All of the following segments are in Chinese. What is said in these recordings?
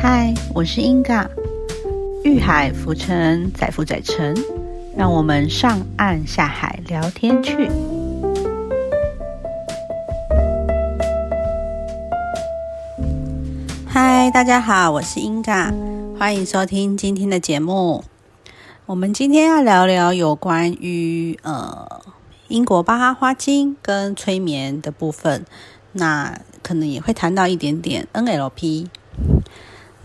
嗨，我是英嘎，遇海浮沉，载浮载沉，让我们上岸下海聊天去。嗨，大家好，我是英嘎，欢迎收听今天的节目。我们今天要聊聊有关于呃英国巴哈花精跟催眠的部分，那可能也会谈到一点点 NLP。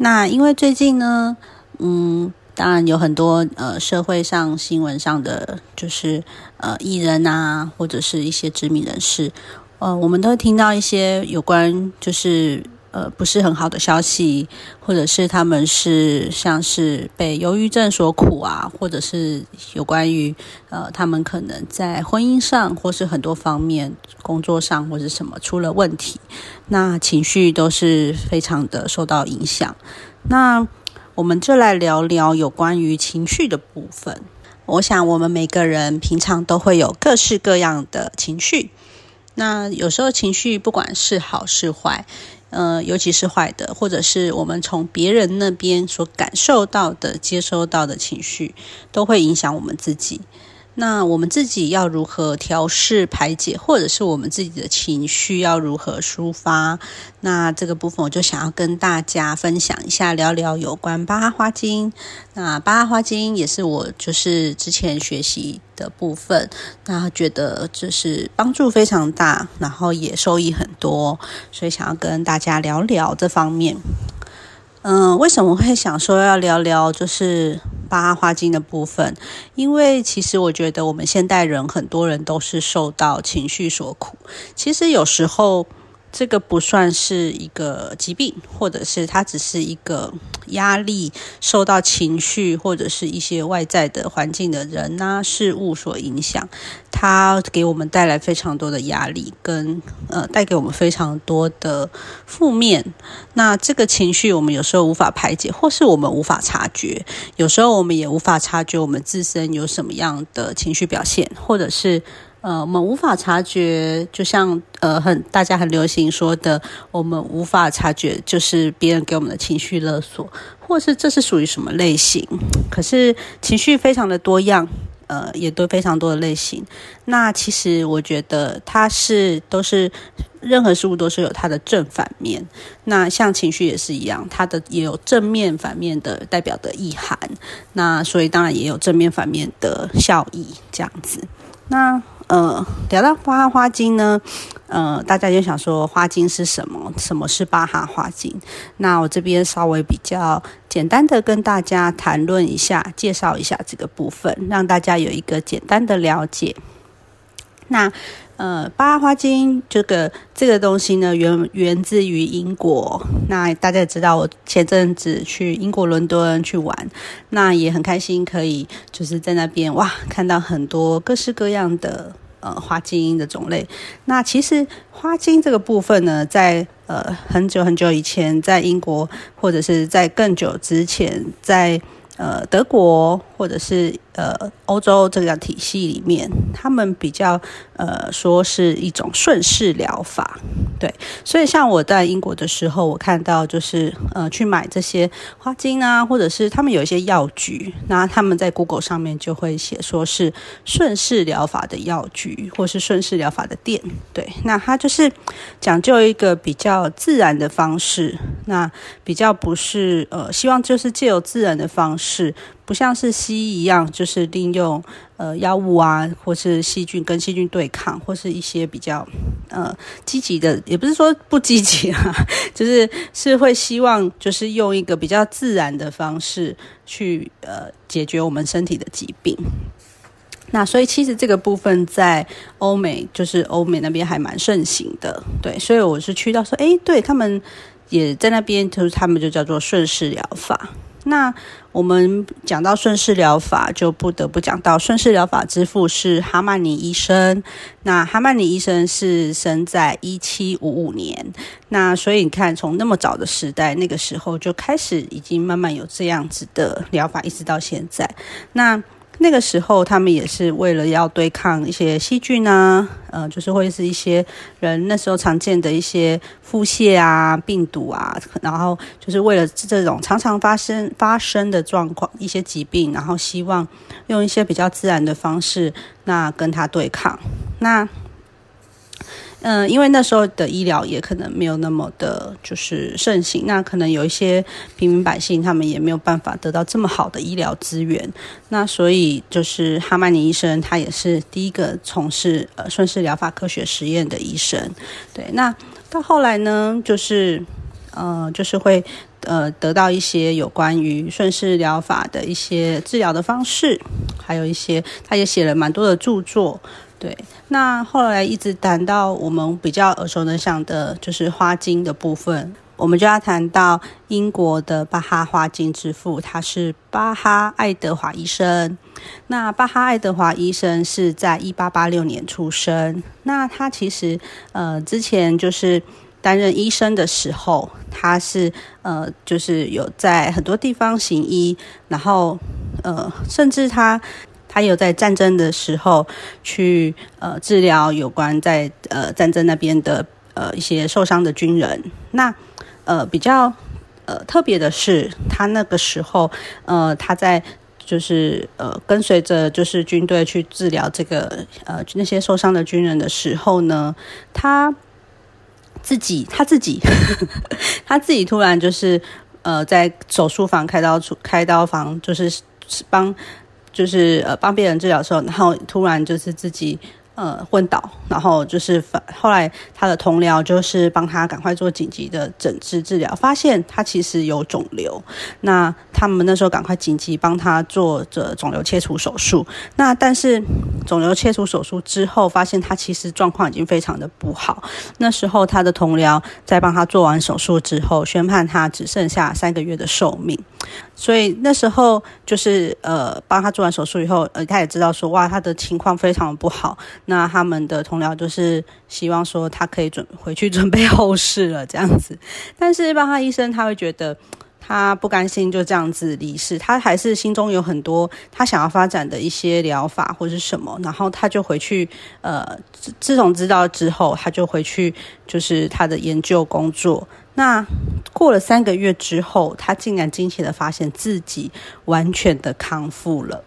那因为最近呢，嗯，当然有很多呃社会上新闻上的，就是呃艺人啊，或者是一些知名人士，呃，我们都会听到一些有关就是呃不是很好的消息，或者是他们是像是被忧郁症所苦啊，或者是有关于呃他们可能在婚姻上或是很多方面工作上或者什么出了问题。那情绪都是非常的受到影响。那我们就来聊聊有关于情绪的部分。我想我们每个人平常都会有各式各样的情绪。那有时候情绪不管是好是坏，呃，尤其是坏的，或者是我们从别人那边所感受到的、接收到的情绪，都会影响我们自己。那我们自己要如何调试排解，或者是我们自己的情绪要如何抒发？那这个部分我就想要跟大家分享一下，聊聊有关巴哈花精。那巴哈花精也是我就是之前学习的部分，那觉得就是帮助非常大，然后也受益很多，所以想要跟大家聊聊这方面。嗯，为什么会想说要聊聊就是八卦花精的部分？因为其实我觉得我们现代人很多人都是受到情绪所苦。其实有时候。这个不算是一个疾病，或者是它只是一个 压力，受到情绪或者是一些外在的环境的人呐事物所影响，它给我们带来非常多的压力，跟呃带给我们非常多的负面。那这个情绪我们有时候无法排解，或是我们无法察觉，有时候我们也无法察觉我们自身有什么样的情绪表现，或者是。呃，我们无法察觉，就像呃，很大家很流行说的，我们无法察觉，就是别人给我们的情绪勒索，或是这是属于什么类型？可是情绪非常的多样，呃，也都非常多的类型。那其实我觉得它是都是任何事物都是有它的正反面。那像情绪也是一样，它的也有正面反面的代表的意涵。那所以当然也有正面反面的效益，这样子。那呃，聊到巴哈花精呢，呃，大家就想说花精是什么？什么是巴哈花精？那我这边稍微比较简单的跟大家谈论一下，介绍一下这个部分，让大家有一个简单的了解。那呃，巴哈花精这个这个东西呢，源源自于英国。那大家也知道，我前阵子去英国伦敦去玩，那也很开心，可以就是在那边哇，看到很多各式各样的呃花精的种类。那其实花精这个部分呢，在呃很久很久以前，在英国或者是在更久之前，在呃德国或者是。呃，欧洲这个体系里面，他们比较呃说是一种顺势疗法，对。所以像我在英国的时候，我看到就是呃去买这些花精啊，或者是他们有一些药局，那他们在 Google 上面就会写说是顺势疗法的药局，或是顺势疗法的店，对。那它就是讲究一个比较自然的方式，那比较不是呃希望就是借由自然的方式。不像是西医一样，就是利用呃药物啊，或是细菌跟细菌对抗，或是一些比较呃积极的，也不是说不积极啊，就是是会希望就是用一个比较自然的方式去呃解决我们身体的疾病。那所以其实这个部分在欧美，就是欧美那边还蛮盛行的，对，所以我是去到说，哎，对他们也在那边，就是他们就叫做顺势疗法。那我们讲到顺势疗法，就不得不讲到顺势疗法之父是哈曼尼医生。那哈曼尼医生是生在一七五五年，那所以你看，从那么早的时代，那个时候就开始已经慢慢有这样子的疗法，一直到现在。那那个时候，他们也是为了要对抗一些细菌啊，呃，就是会是一些人那时候常见的一些腹泻啊、病毒啊，然后就是为了这种常常发生发生的状况、一些疾病，然后希望用一些比较自然的方式，那跟它对抗。那嗯，因为那时候的医疗也可能没有那么的，就是盛行，那可能有一些平民百姓，他们也没有办法得到这么好的医疗资源。那所以就是哈曼尼医生，他也是第一个从事呃顺势疗法科学实验的医生。对，那到后来呢，就是呃，就是会呃得到一些有关于顺势疗法的一些治疗的方式，还有一些他也写了蛮多的著作。对，那后来一直谈到我们比较耳熟能详的，就是花精的部分，我们就要谈到英国的巴哈花精之父，他是巴哈爱德华医生。那巴哈爱德华医生是在一八八六年出生。那他其实呃之前就是担任医生的时候，他是呃就是有在很多地方行医，然后呃甚至他。他有在战争的时候去呃治疗有关在呃战争那边的呃一些受伤的军人。那呃比较呃特别的是，他那个时候呃他在就是呃跟随着就是军队去治疗这个呃那些受伤的军人的时候呢，他自己他自己 他自己突然就是呃在手术房开刀出开刀房就是帮。就是呃帮别人治疗的时候，然后突然就是自己。呃，昏倒，然后就是后来他的同僚就是帮他赶快做紧急的诊治治疗，发现他其实有肿瘤。那他们那时候赶快紧急帮他做着肿瘤切除手术。那但是肿瘤切除手术之后，发现他其实状况已经非常的不好。那时候他的同僚在帮他做完手术之后，宣判他只剩下三个月的寿命。所以那时候就是呃帮他做完手术以后，呃他也知道说哇他的情况非常不好。那他们的同僚就是希望说他可以准回去准备后事了这样子，但是巴哈医生他会觉得他不甘心就这样子离世，他还是心中有很多他想要发展的一些疗法或者什么，然后他就回去呃自从知道之后，他就回去就是他的研究工作。那过了三个月之后，他竟然惊奇的发现自己完全的康复了，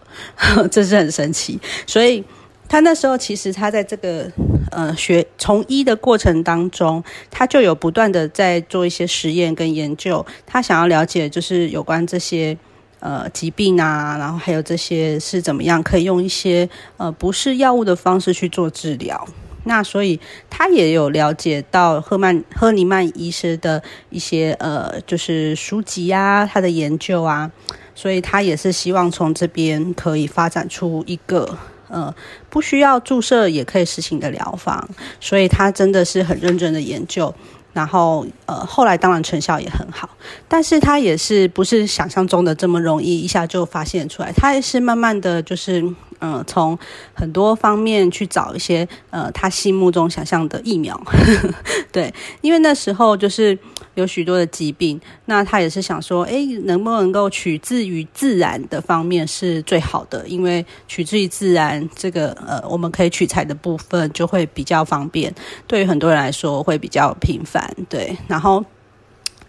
这是很神奇，所以。他那时候其实他在这个呃学从医的过程当中，他就有不断的在做一些实验跟研究。他想要了解就是有关这些呃疾病啊，然后还有这些是怎么样可以用一些呃不是药物的方式去做治疗。那所以他也有了解到赫曼赫尼曼医师的一些呃就是书籍啊，他的研究啊，所以他也是希望从这边可以发展出一个。呃，不需要注射也可以实行的疗法，所以他真的是很认真的研究，然后呃，后来当然成效也很好，但是他也是不是想象中的这么容易一下就发现出来，他也是慢慢的就是。嗯，从很多方面去找一些呃，他心目中想象的疫苗，对，因为那时候就是有许多的疾病，那他也是想说，哎，能不能够取自于自然的方面是最好的，因为取自于自然这个呃，我们可以取材的部分就会比较方便，对于很多人来说会比较频繁，对，然后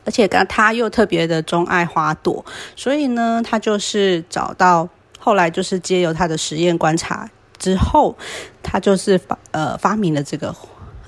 而且刚他又特别的钟爱花朵，所以呢，他就是找到。后来就是借由他的实验观察之后，他就是发呃发明了这个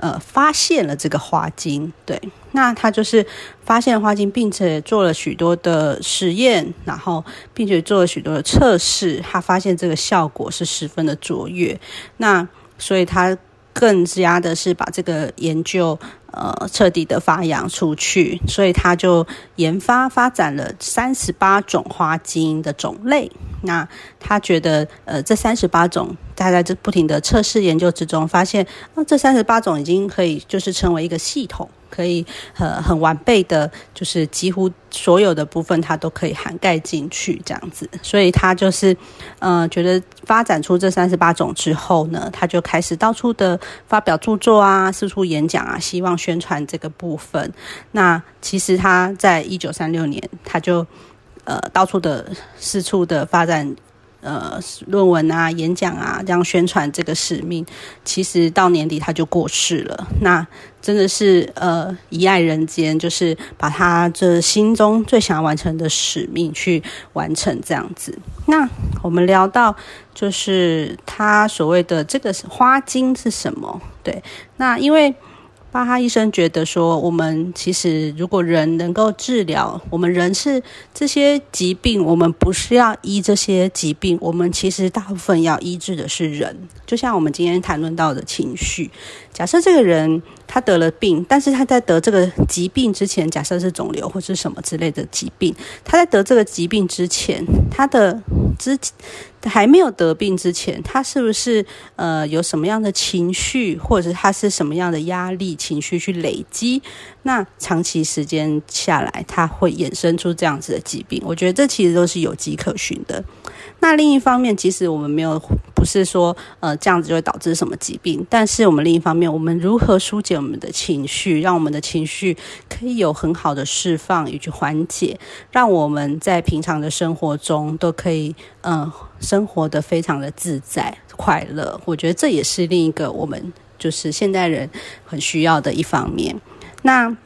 呃发现了这个花精，对，那他就是发现花精，并且做了许多的实验，然后并且做了许多的测试，他发现这个效果是十分的卓越，那所以他更加的是把这个研究。呃，彻底的发扬出去，所以他就研发发展了三十八种花基因的种类。那他觉得，呃，这三十八种，他在这不停的测试研究之中，发现，那这三十八种已经可以就是成为一个系统。可以很很完备的，就是几乎所有的部分，它都可以涵盖进去，这样子。所以他就是，呃，觉得发展出这三十八种之后呢，他就开始到处的发表著作啊，四处演讲啊，希望宣传这个部分。那其实他在一九三六年，他就呃到处的四处的发展。呃论文啊、演讲啊这样宣传这个使命，其实到年底他就过世了。那真的是呃遗爱人间，就是把他这心中最想要完成的使命去完成这样子。那我们聊到就是他所谓的这个花精是什么？对，那因为。巴哈医生觉得说，我们其实如果人能够治疗，我们人是这些疾病，我们不是要医这些疾病，我们其实大部分要医治的是人。就像我们今天谈论到的情绪，假设这个人他得了病，但是他在得这个疾病之前，假设是肿瘤或是什么之类的疾病，他在得这个疾病之前，他的之。还没有得病之前，他是不是呃有什么样的情绪，或者他是什么样的压力情绪去累积？那长期时间下来，他会衍生出这样子的疾病。我觉得这其实都是有迹可循的。那另一方面，即使我们没有不是说呃这样子就会导致什么疾病，但是我们另一方面，我们如何疏解我们的情绪，让我们的情绪可以有很好的释放以及缓解，让我们在平常的生活中都可以嗯生活的非常的自在快乐。我觉得这也是另一个我们就是现代人很需要的一方面。那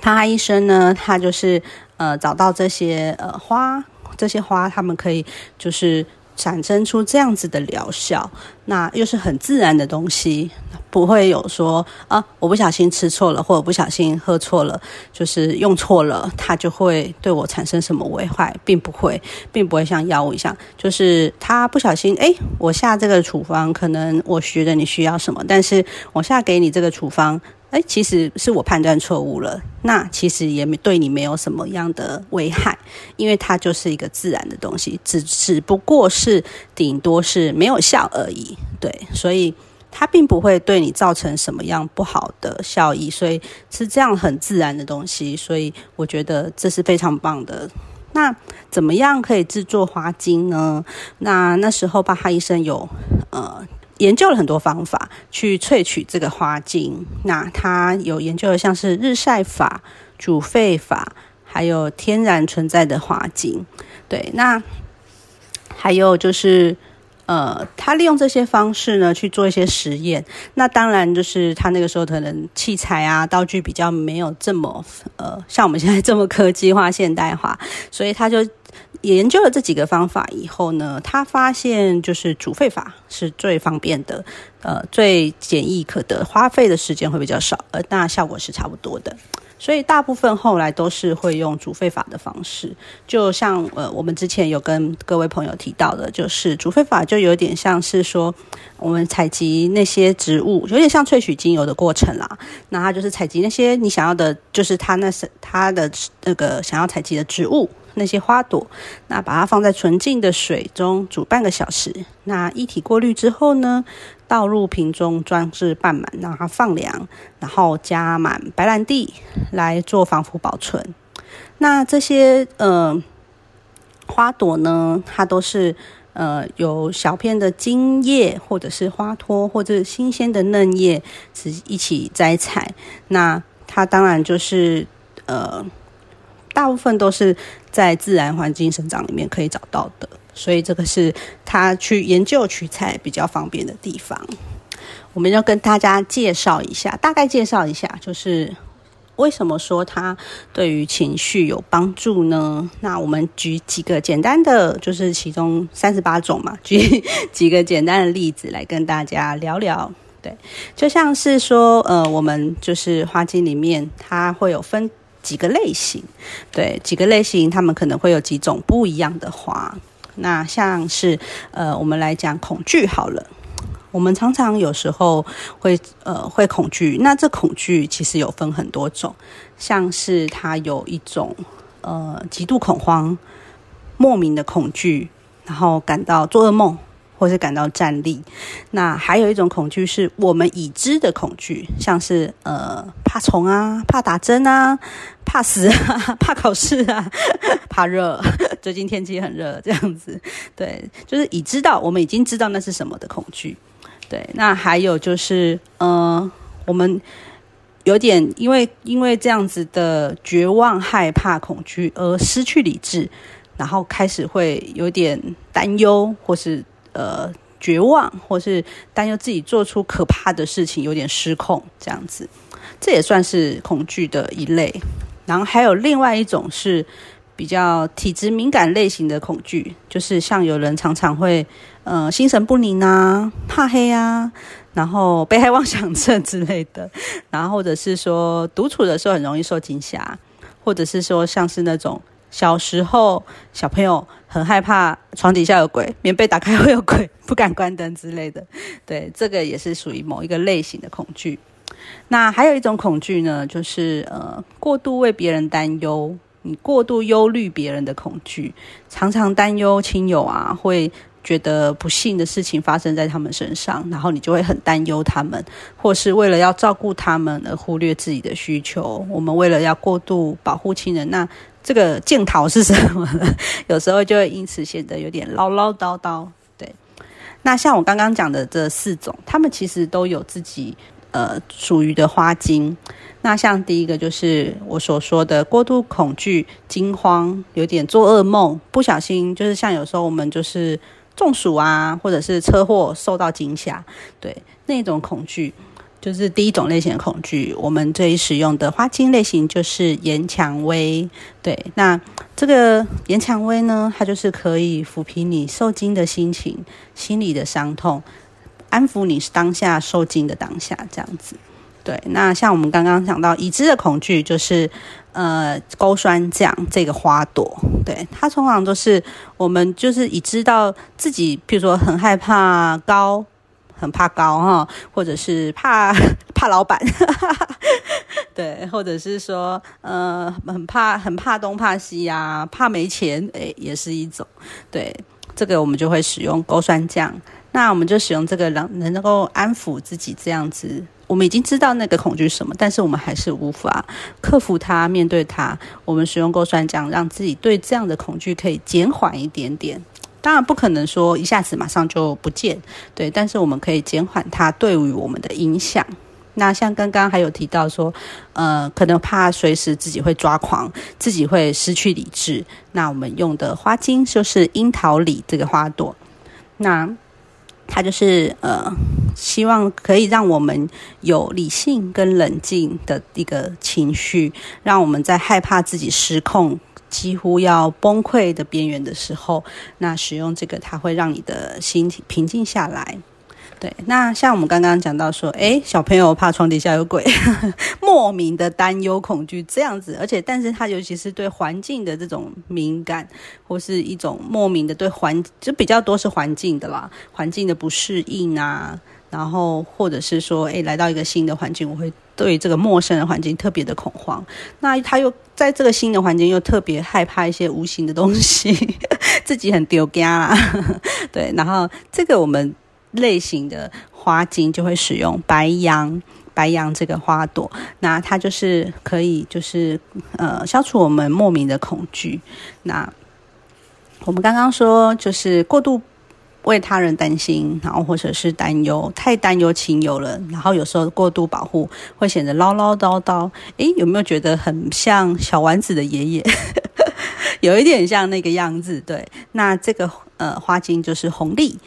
他医生呢，他就是呃找到这些呃花。这些花，它们可以就是产生出这样子的疗效，那又是很自然的东西，不会有说啊，我不小心吃错了，或者不小心喝错了，就是用错了，它就会对我产生什么危害，并不会，并不会像药物一样，就是他不小心，哎，我下这个处方，可能我觉得你需要什么，但是我下给你这个处方。哎，其实是我判断错误了。那其实也没对你没有什么样的危害，因为它就是一个自然的东西，只只不过是顶多是没有效而已。对，所以它并不会对你造成什么样不好的效益。所以是这样很自然的东西，所以我觉得这是非常棒的。那怎么样可以制作花精呢？那那时候巴哈医生有呃。研究了很多方法去萃取这个花精，那他有研究的像是日晒法、煮沸法，还有天然存在的花精。对，那还有就是，呃，他利用这些方式呢去做一些实验。那当然就是他那个时候可能器材啊、道具比较没有这么呃，像我们现在这么科技化、现代化，所以他就。研究了这几个方法以后呢，他发现就是煮沸法是最方便的，呃，最简易可得，花费的时间会比较少，而那效果是差不多的。所以大部分后来都是会用煮沸法的方式，就像呃，我们之前有跟各位朋友提到的，就是煮沸法就有点像是说，我们采集那些植物，有点像萃取精油的过程啦。那它就是采集那些你想要的，就是它那是它的那个想要采集的植物。那些花朵，那把它放在纯净的水中煮半个小时。那一体过滤之后呢，倒入瓶中装置半满，让它放凉，然后加满白兰地来做防腐保存。那这些呃花朵呢，它都是呃有小片的茎叶，或者是花托，或者新鲜的嫩叶是一起摘采。那它当然就是呃。大部分都是在自然环境生长里面可以找到的，所以这个是他去研究取材比较方便的地方。我们要跟大家介绍一下，大概介绍一下，就是为什么说它对于情绪有帮助呢？那我们举几个简单的，就是其中三十八种嘛，举几个简单的例子来跟大家聊聊。对，就像是说，呃，我们就是花精里面它会有分。几个类型，对几个类型，他们可能会有几种不一样的花。那像是呃，我们来讲恐惧好了。我们常常有时候会呃会恐惧，那这恐惧其实有分很多种，像是它有一种呃极度恐慌、莫名的恐惧，然后感到做噩梦。或是感到站立，那还有一种恐惧是我们已知的恐惧，像是呃怕虫啊、怕打针啊、怕死啊、怕考试啊、怕热。最近天气很热，这样子，对，就是已知道，我们已经知道那是什么的恐惧。对，那还有就是呃，我们有点因为因为这样子的绝望、害怕、恐惧而失去理智。然后开始会有点担忧，或是呃绝望，或是担忧自己做出可怕的事情，有点失控这样子，这也算是恐惧的一类。然后还有另外一种是比较体质敏感类型的恐惧，就是像有人常常会呃心神不宁啊、怕黑啊，然后被害妄想症之类的，然后或者是说独处的时候很容易受惊吓，或者是说像是那种。小时候，小朋友很害怕床底下有鬼，棉被打开会有鬼，不敢关灯之类的。对，这个也是属于某一个类型的恐惧。那还有一种恐惧呢，就是呃，过度为别人担忧，你过度忧虑别人的恐惧，常常担忧亲友啊会。觉得不幸的事情发生在他们身上，然后你就会很担忧他们，或是为了要照顾他们而忽略自己的需求。我们为了要过度保护亲人，那这个镜头是什么呢？有时候就会因此显得有点唠唠叨叨。对，那像我刚刚讲的这四种，他们其实都有自己呃属于的花精。那像第一个就是我所说的过度恐惧、惊慌，有点做噩梦，不小心就是像有时候我们就是。中暑啊，或者是车祸受到惊吓，对那种恐惧，就是第一种类型的恐惧。我们这里使用的花精类型就是岩蔷薇，对，那这个岩蔷薇呢，它就是可以抚平你受惊的心情、心理的伤痛，安抚你当下受惊的当下，这样子。对，那像我们刚刚讲到已知的恐惧，就是呃钩栓酱这个花朵，对它通常都是我们就是已知道自己，譬如说很害怕高，很怕高哈，或者是怕 怕老板，对，或者是说呃很怕很怕东怕西呀，怕没钱，诶，也是一种。对，这个我们就会使用钩栓酱，那我们就使用这个能能够安抚自己这样子。我们已经知道那个恐惧什么，但是我们还是无法克服它、面对它。我们使用过酸浆，让自己对这样的恐惧可以减缓一点点。当然不可能说一下子马上就不见，对，但是我们可以减缓它对于我们的影响。那像刚刚还有提到说，呃，可能怕随时自己会抓狂，自己会失去理智。那我们用的花精就是樱桃李这个花朵。那它就是呃，希望可以让我们有理性跟冷静的一个情绪，让我们在害怕自己失控、几乎要崩溃的边缘的时候，那使用这个，它会让你的心情平静下来。对，那像我们刚刚讲到说，诶，小朋友怕床底下有鬼，莫名的担忧、恐惧这样子，而且，但是他尤其是对环境的这种敏感，或是一种莫名的对环，就比较多是环境的啦，环境的不适应啊，然后或者是说，诶，来到一个新的环境，我会对这个陌生的环境特别的恐慌，那他又在这个新的环境又特别害怕一些无形的东西，自己很丢家啦，对，然后这个我们。类型的花精就会使用白杨，白杨这个花朵，那它就是可以就是呃消除我们莫名的恐惧。那我们刚刚说就是过度为他人担心，然后或者是担忧太担忧亲友了，然后有时候过度保护会显得唠唠叨叨。诶，有没有觉得很像小丸子的爷爷？有一点像那个样子。对，那这个呃花精就是红丽。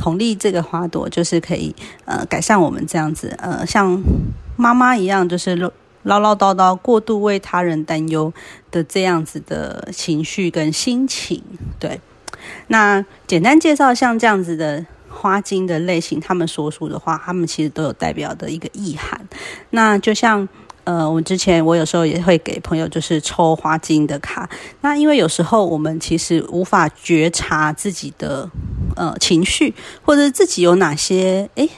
红丽这个花朵就是可以呃改善我们这样子呃像妈妈一样就是唠唠叨叨过度为他人担忧的这样子的情绪跟心情对，那简单介绍像这样子的花精的类型，他们所属的话，他们其实都有代表的一个意涵。那就像。呃，我之前我有时候也会给朋友就是抽花精的卡，那因为有时候我们其实无法觉察自己的呃情绪，或者自己有哪些诶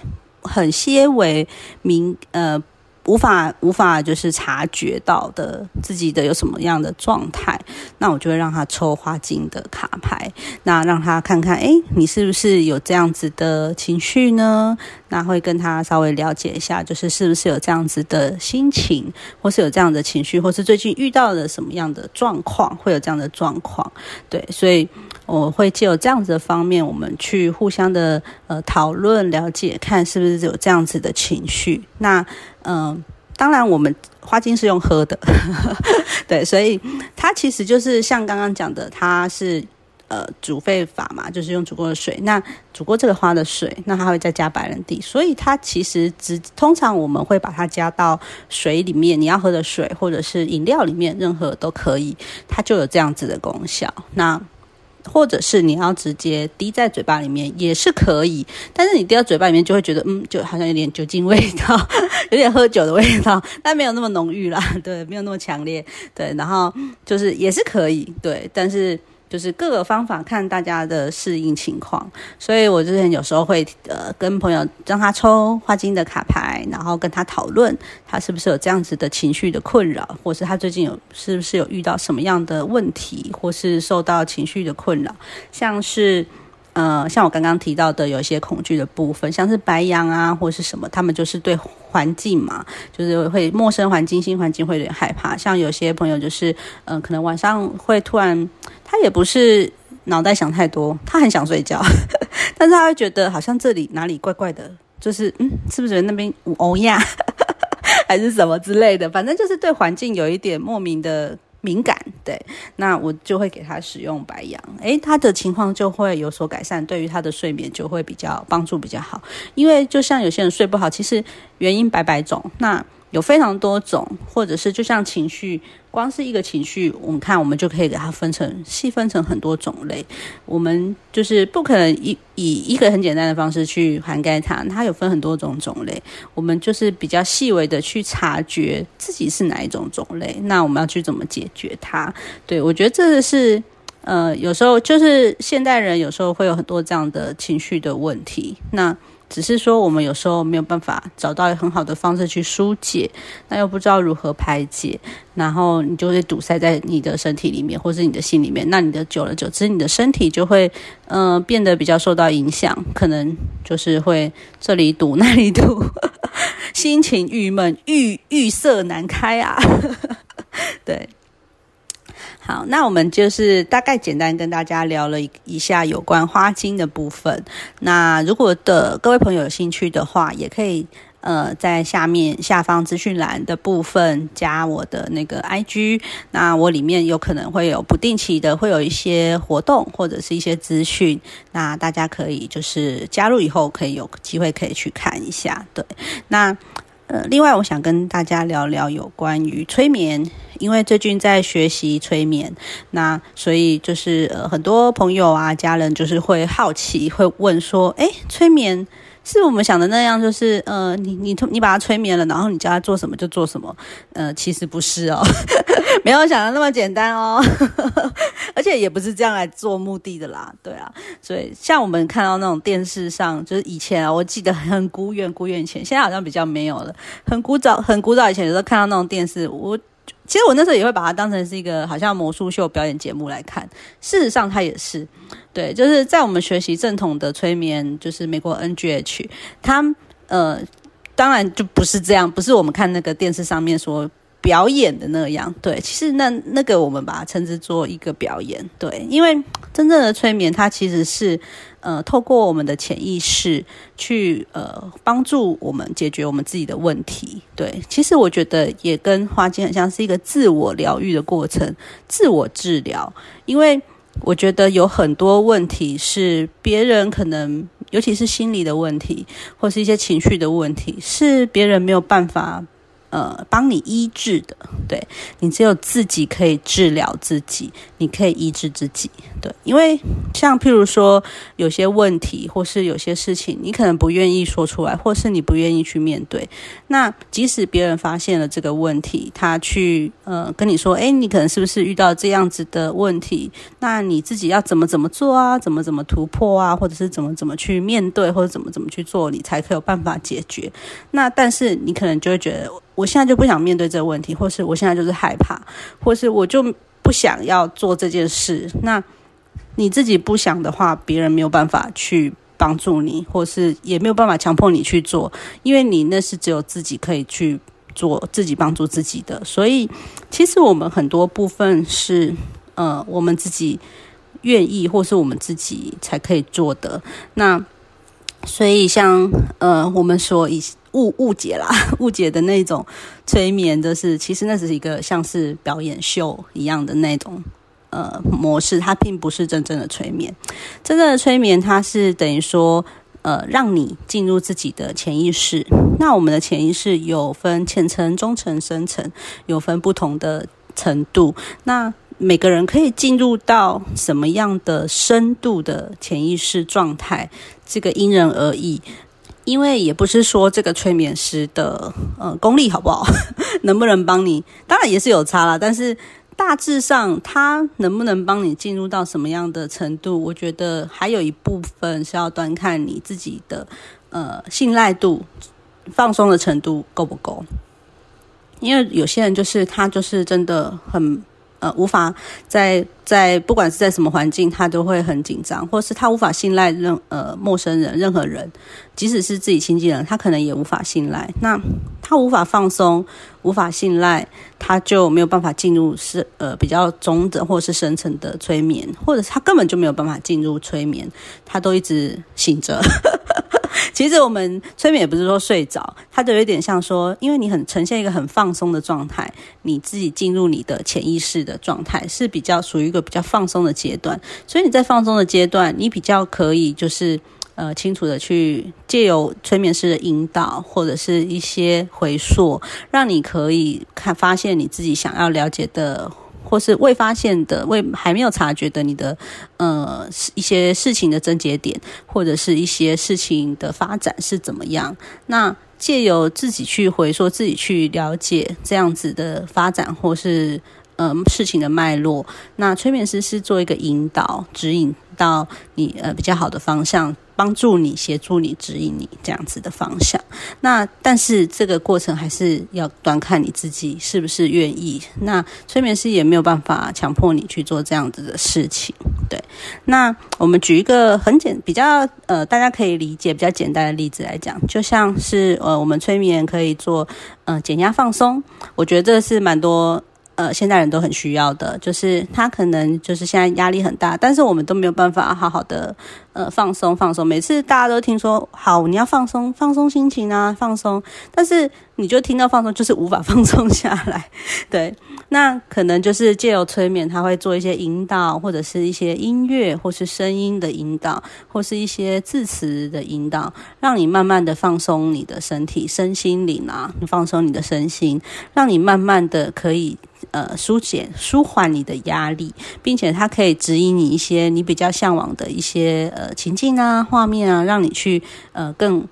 很些微明呃。无法无法就是察觉到的自己的有什么样的状态，那我就会让他抽花精的卡牌，那让他看看，哎，你是不是有这样子的情绪呢？那会跟他稍微了解一下，就是是不是有这样子的心情，或是有这样的情绪，或是最近遇到了什么样的状况，会有这样的状况。对，所以我会借由这样子的方面，我们去互相的呃讨论、了解，看是不是有这样子的情绪。那嗯，当然，我们花精是用喝的，对，所以它其实就是像刚刚讲的，它是。呃，煮沸法嘛，就是用煮过的水。那煮过这个花的水，那它会再加白兰地，所以它其实只通常我们会把它加到水里面，你要喝的水或者是饮料里面，任何都可以，它就有这样子的功效。那或者是你要直接滴在嘴巴里面也是可以，但是你滴到嘴巴里面就会觉得，嗯，就好像有点酒精味道，有点喝酒的味道，但没有那么浓郁啦，对，没有那么强烈，对，然后就是也是可以，对，但是。就是各个方法看大家的适应情况，所以我之前有时候会呃跟朋友让他抽花精的卡牌，然后跟他讨论他是不是有这样子的情绪的困扰，或是他最近有是不是有遇到什么样的问题，或是受到情绪的困扰，像是呃像我刚刚提到的有一些恐惧的部分，像是白羊啊或者是什么，他们就是对环境嘛，就是会陌生环境、新环境会有点害怕，像有些朋友就是嗯可能晚上会突然。他也不是脑袋想太多，他很想睡觉，但是他会觉得好像这里哪里怪怪的，就是嗯，是不是那边乌鸦 还是什么之类的？反正就是对环境有一点莫名的敏感。对，那我就会给他使用白羊，诶，他的情况就会有所改善，对于他的睡眠就会比较帮助比较好。因为就像有些人睡不好，其实原因百百种。那有非常多种，或者是就像情绪，光是一个情绪，我们看我们就可以给它分成细分成很多种类。我们就是不可能以以一个很简单的方式去涵盖它，它有分很多种种类。我们就是比较细微的去察觉自己是哪一种种类，那我们要去怎么解决它？对我觉得这个是呃，有时候就是现代人有时候会有很多这样的情绪的问题。那只是说，我们有时候没有办法找到很好的方式去疏解，那又不知道如何排解，然后你就会堵塞在你的身体里面，或是你的心里面。那你的久了久之，你的身体就会嗯变得比较受到影响，可能就是会这里堵那里堵，心情郁闷，郁郁色难开啊，对。好，那我们就是大概简单跟大家聊了一下有关花精的部分。那如果的各位朋友有兴趣的话，也可以呃在下面下方资讯栏的部分加我的那个 IG。那我里面有可能会有不定期的会有一些活动或者是一些资讯，那大家可以就是加入以后可以有机会可以去看一下。对，那。呃，另外我想跟大家聊聊有关于催眠，因为最近在学习催眠，那所以就是呃很多朋友啊、家人就是会好奇，会问说，哎，催眠。是我们想的那样，就是呃，你你你把他催眠了，然后你叫他做什么就做什么，呃，其实不是哦，没有想的那么简单哦，而且也不是这样来做目的的啦，对啊，所以像我们看到那种电视上，就是以前啊，我记得很古远古远以前，现在好像比较没有了，很古早很古早以前有时候看到那种电视，我。其实我那时候也会把它当成是一个好像魔术秀表演节目来看，事实上它也是，对，就是在我们学习正统的催眠，就是美国 NGH，它呃，当然就不是这样，不是我们看那个电视上面说。表演的那样，对，其实那那个我们把它称之做一个表演，对，因为真正的催眠，它其实是呃透过我们的潜意识去呃帮助我们解决我们自己的问题，对，其实我觉得也跟花精很像是一个自我疗愈的过程，自我治疗，因为我觉得有很多问题是别人可能，尤其是心理的问题，或是一些情绪的问题，是别人没有办法。呃，帮你医治的，对你只有自己可以治疗自己，你可以医治自己，对，因为像譬如说有些问题或是有些事情，你可能不愿意说出来，或是你不愿意去面对。那即使别人发现了这个问题，他去呃跟你说，哎，你可能是不是遇到这样子的问题？那你自己要怎么怎么做啊？怎么怎么突破啊？或者是怎么怎么去面对，或者怎么怎么去做，你才可有办法解决？那但是你可能就会觉得。我现在就不想面对这个问题，或是我现在就是害怕，或是我就不想要做这件事。那你自己不想的话，别人没有办法去帮助你，或是也没有办法强迫你去做，因为你那是只有自己可以去做，自己帮助自己的。所以，其实我们很多部分是，呃，我们自己愿意，或是我们自己才可以做的。那所以像呃，我们说以误误解啦，误解的那种催眠，就是其实那只是一个像是表演秀一样的那种呃模式，它并不是真正的催眠。真正的催眠，它是等于说呃，让你进入自己的潜意识。那我们的潜意识有分浅层、中层、深层，有分不同的程度。那每个人可以进入到什么样的深度的潜意识状态，这个因人而异。因为也不是说这个催眠师的呃功力好不好，能不能帮你，当然也是有差啦。但是大致上，他能不能帮你进入到什么样的程度，我觉得还有一部分是要端看你自己的呃信赖度、放松的程度够不够。因为有些人就是他就是真的很。呃，无法在在不管是在什么环境，他都会很紧张，或是他无法信赖任呃陌生人、任何人，即使是自己亲近人，他可能也无法信赖。那他无法放松，无法信赖，他就没有办法进入是呃比较中等或是深层的催眠，或者他根本就没有办法进入催眠，他都一直醒着。其实我们催眠也不是说睡着，它就有点像说，因为你很呈现一个很放松的状态，你自己进入你的潜意识的状态是比较属于一个比较放松的阶段，所以你在放松的阶段，你比较可以就是呃清楚的去借由催眠师的引导或者是一些回溯，让你可以看发现你自己想要了解的。或是未发现的、未还没有察觉的，你的呃一些事情的症结点，或者是一些事情的发展是怎么样？那借由自己去回溯、自己去了解这样子的发展，或是呃事情的脉络，那催眠师是做一个引导、指引到你呃比较好的方向。帮助你、协助你、指引你这样子的方向。那但是这个过程还是要端看你自己是不是愿意。那催眠师也没有办法强迫你去做这样子的事情。对。那我们举一个很简、比较呃大家可以理解、比较简单的例子来讲，就像是呃我们催眠可以做呃减压放松，我觉得这是蛮多。呃，现代人都很需要的，就是他可能就是现在压力很大，但是我们都没有办法好好的呃放松放松。每次大家都听说好，你要放松放松心情啊，放松，但是你就听到放松就是无法 放松下来。对，那可能就是借由催眠，他会做一些引导，或者是一些音乐，或是声音的引导，或是一些字词的引导，让你慢慢的放松你的身体、身心灵啊，放松你的身心，让你慢慢的可以。呃，疏解、舒缓你的压力，并且它可以指引你一些你比较向往的一些呃情境啊、画面啊，让你去呃更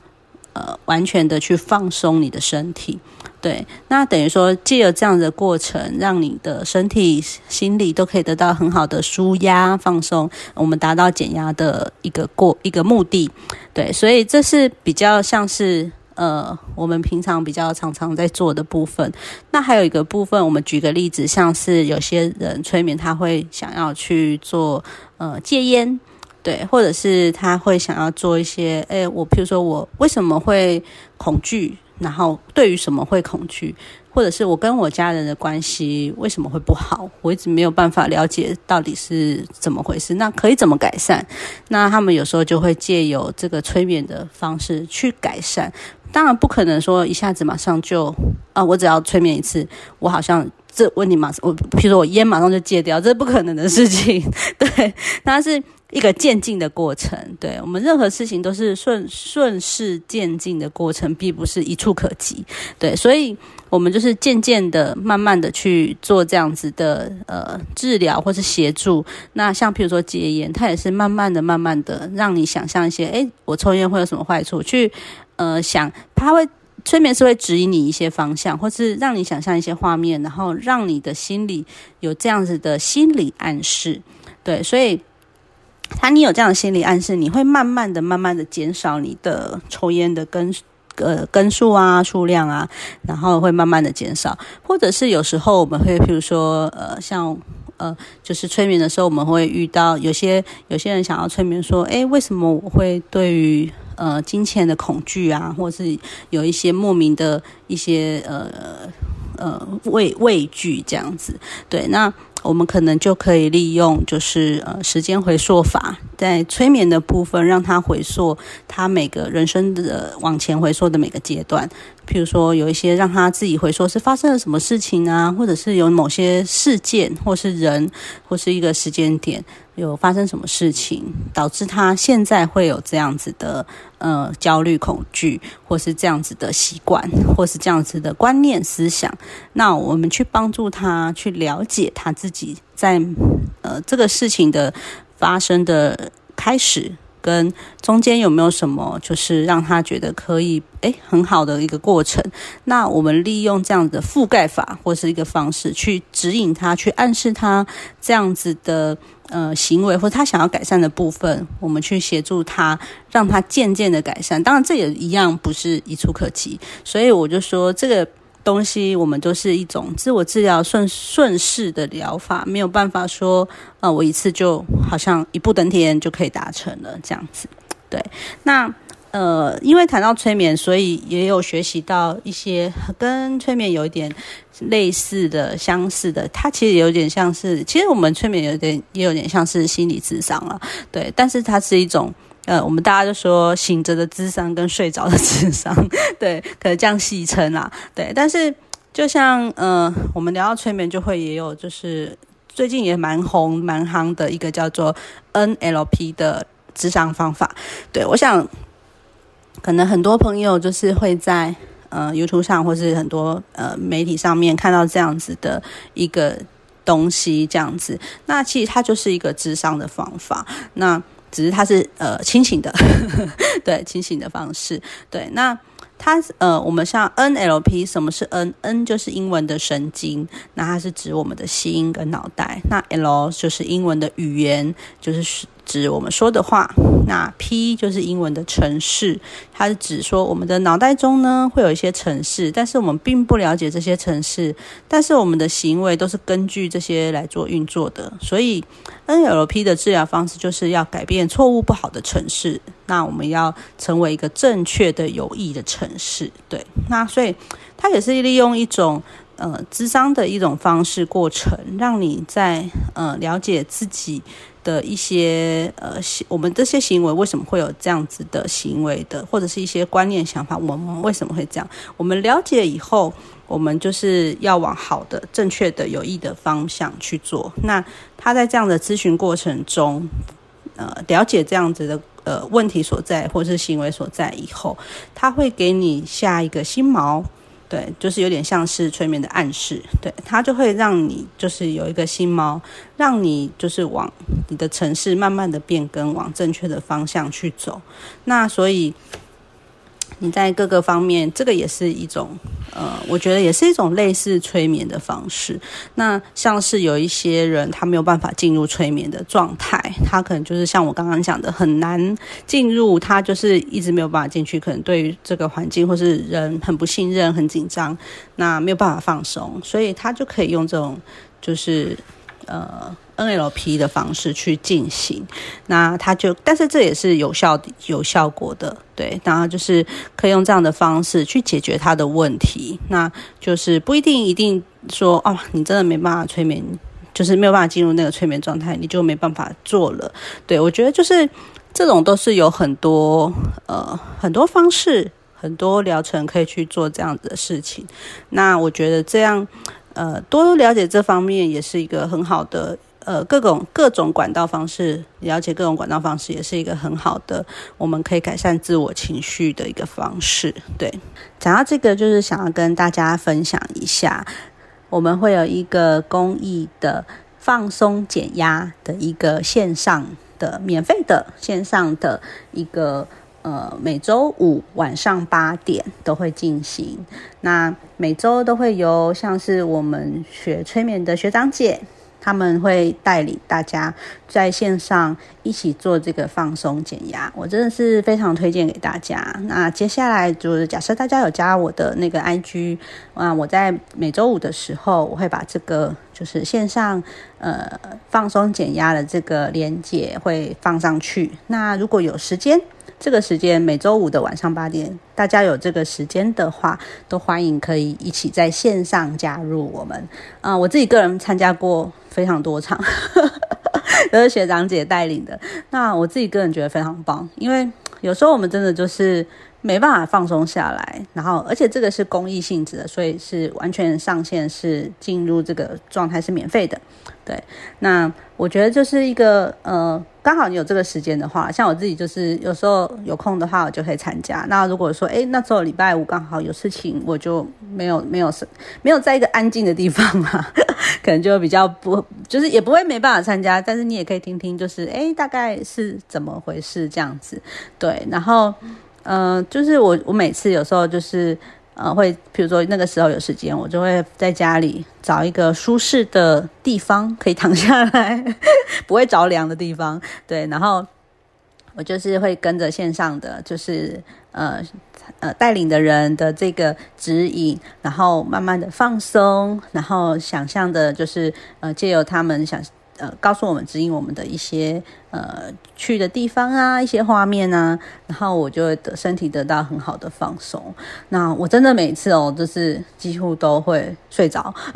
呃完全的去放松你的身体。对，那等于说借由这样的过程，让你的身体、心理都可以得到很好的舒压、放松，我们达到减压的一个过一个目的。对，所以这是比较像是。呃，我们平常比较常常在做的部分，那还有一个部分，我们举个例子，像是有些人催眠，他会想要去做呃戒烟，对，或者是他会想要做一些，哎，我譬如说我为什么会恐惧，然后对于什么会恐惧，或者是我跟我家人的关系为什么会不好，我一直没有办法了解到底是怎么回事，那可以怎么改善？那他们有时候就会借由这个催眠的方式去改善。当然不可能说一下子马上就啊，我只要催眠一次，我好像这问题马上我，譬如说我烟马上就戒掉，这是不可能的事情。对，但是一个渐进的过程。对我们任何事情都是顺顺势渐进的过程，并不是一触可及。对，所以我们就是渐渐的、慢慢的去做这样子的呃治疗或是协助。那像譬如说戒烟，它也是慢慢的、慢慢的让你想象一些，哎，我抽烟会有什么坏处？去。呃，想它会催眠是会指引你一些方向，或是让你想象一些画面，然后让你的心里有这样子的心理暗示。对，所以他你有这样的心理暗示，你会慢慢的、慢慢的减少你的抽烟的根呃根数啊、数量啊，然后会慢慢的减少，或者是有时候我们会，譬如说呃，像呃，就是催眠的时候，我们会遇到有些有些人想要催眠说，诶，为什么我会对于呃，金钱的恐惧啊，或是有一些莫名的一些呃呃畏畏惧这样子。对，那。我们可能就可以利用，就是呃时间回溯法，在催眠的部分，让他回溯他每个人生的往前回溯的每个阶段。譬如说，有一些让他自己回溯是发生了什么事情啊，或者是有某些事件，或是人，或是一个时间点有发生什么事情，导致他现在会有这样子的呃焦虑、恐惧，或是这样子的习惯，或是这样子的观念、思想。那我们去帮助他去了解他自己在呃这个事情的发生的开始。跟中间有没有什么，就是让他觉得可以诶很好的一个过程？那我们利用这样子的覆盖法或是一个方式去指引他，去暗示他这样子的呃行为，或他想要改善的部分，我们去协助他，让他渐渐的改善。当然，这也一样不是一触可及，所以我就说这个。东西我们都是一种自我治疗顺顺势的疗法，没有办法说，呃，我一次就好像一步登天就可以达成了这样子。对，那呃，因为谈到催眠，所以也有学习到一些跟催眠有一点类似的、相似的。它其实有点像是，其实我们催眠有点也有点像是心理智商了。对，但是它是一种。呃，我们大家就说醒着的智商跟睡着的智商，对，可能这样戏称啦，对。但是就像呃，我们聊到催眠，就会也有就是最近也蛮红蛮夯的一个叫做 NLP 的智商方法。对我想，可能很多朋友就是会在呃 YouTube 上或是很多呃媒体上面看到这样子的一个东西，这样子。那其实它就是一个智商的方法。那只是它是呃清醒的，对清醒的方式，对那它呃我们像 NLP，什么是 N？N 就是英文的神经，那它是指我们的心跟脑袋，那 L 就是英文的语言，就是。指我们说的话，那 P 就是英文的城市，它是指说我们的脑袋中呢会有一些城市，但是我们并不了解这些城市，但是我们的行为都是根据这些来做运作的。所以 NLP 的治疗方式就是要改变错误不好的城市，那我们要成为一个正确的有益的城市。对，那所以它也是利用一种呃智商的一种方式过程，让你在呃了解自己。的一些呃，我们这些行为为什么会有这样子的行为的，或者是一些观念想法，我们为什么会这样？我们了解以后，我们就是要往好的、正确的、有益的方向去做。那他在这样的咨询过程中，呃，了解这样子的呃问题所在，或者是行为所在以后，他会给你下一个新锚。对，就是有点像是催眠的暗示，对，它就会让你就是有一个新猫，让你就是往你的城市慢慢的变更，往正确的方向去走。那所以。你在各个方面，这个也是一种，呃，我觉得也是一种类似催眠的方式。那像是有一些人，他没有办法进入催眠的状态，他可能就是像我刚刚讲的，很难进入，他就是一直没有办法进去，可能对于这个环境或是人很不信任、很紧张，那没有办法放松，所以他就可以用这种，就是呃。NLP 的方式去进行，那他就，但是这也是有效、有效果的，对，然后就是可以用这样的方式去解决他的问题，那就是不一定一定说哦，你真的没办法催眠，就是没有办法进入那个催眠状态，你就没办法做了。对我觉得就是这种都是有很多呃很多方式、很多疗程可以去做这样子的事情。那我觉得这样呃多了解这方面也是一个很好的。呃，各种各种管道方式了解各种管道方式，也是一个很好的，我们可以改善自我情绪的一个方式。对，讲到这个，就是想要跟大家分享一下，我们会有一个公益的放松减压的一个线上的免费的线上的一个呃，每周五晚上八点都会进行。那每周都会由像是我们学催眠的学长姐。他们会带领大家在线上一起做这个放松减压，我真的是非常推荐给大家。那接下来就是假设大家有加我的那个 IG，啊，我在每周五的时候，我会把这个就是线上呃放松减压的这个连接会放上去。那如果有时间。这个时间每周五的晚上八点，大家有这个时间的话，都欢迎可以一起在线上加入我们。啊，我自己个人参加过非常多场，都是学长姐带领的。那我自己个人觉得非常棒，因为有时候我们真的就是没办法放松下来，然后而且这个是公益性质的，所以是完全上线是进入这个状态是免费的。对，那我觉得就是一个呃，刚好你有这个时间的话，像我自己就是有时候有空的话，我就可以参加。那如果说哎，那周礼拜五刚好有事情，我就没有没有没有在一个安静的地方嘛，可能就比较不，就是也不会没办法参加。但是你也可以听听，就是哎，大概是怎么回事这样子。对，然后嗯，就是我我每次有时候就是。呃，会，比如说那个时候有时间，我就会在家里找一个舒适的地方可以躺下来，不会着凉的地方。对，然后我就是会跟着线上的，就是呃呃带领的人的这个指引，然后慢慢的放松，然后想象的，就是呃借由他们想。呃，告诉我们指引我们的一些呃去的地方啊，一些画面啊，然后我就会得身体得到很好的放松。那我真的每次哦，就是几乎都会睡着，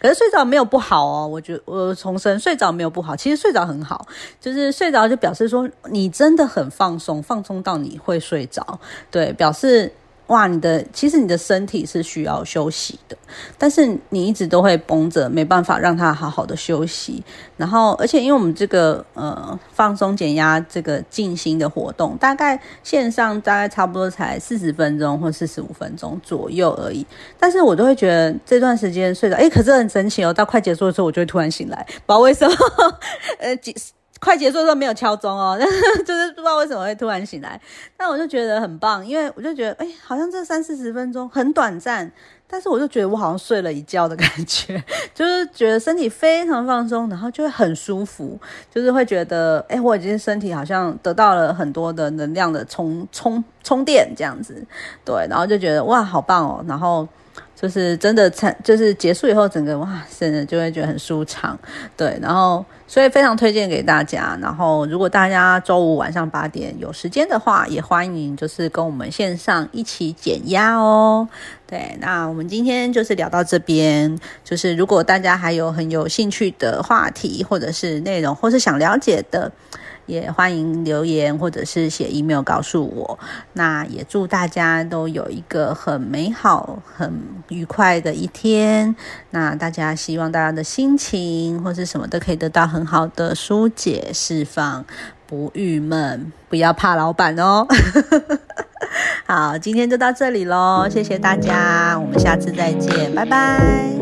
可是睡着没有不好哦。我觉我重申，睡着没有不好，其实睡着很好，就是睡着就表示说你真的很放松，放松到你会睡着，对，表示。哇，你的其实你的身体是需要休息的，但是你一直都会绷着，没办法让它好好的休息。然后，而且因为我们这个呃放松减压这个静心的活动，大概线上大概差不多才四十分钟或四十五分钟左右而已。但是我都会觉得这段时间睡着，哎，可是很神奇哦，到快结束的时候，我就会突然醒来，不知道为什么，呃几。快结束的时候没有敲钟哦，就是不知道为什么会突然醒来，但我就觉得很棒，因为我就觉得哎，好像这三四十分钟很短暂，但是我就觉得我好像睡了一觉的感觉，就是觉得身体非常放松，然后就会很舒服，就是会觉得哎，我已经身体好像得到了很多的能量的充充充电这样子，对，然后就觉得哇，好棒哦，然后。就是真的，参就是结束以后，整个哇，真的就会觉得很舒畅，对。然后，所以非常推荐给大家。然后，如果大家周五晚上八点有时间的话，也欢迎就是跟我们线上一起减压哦。对，那我们今天就是聊到这边。就是如果大家还有很有兴趣的话题，或者是内容，或是想了解的。也欢迎留言或者是写 email 告诉我。那也祝大家都有一个很美好、很愉快的一天。那大家希望大家的心情或是什么都可以得到很好的疏解、释放，不郁闷，不要怕老板哦。好，今天就到这里喽，谢谢大家，我们下次再见，拜拜。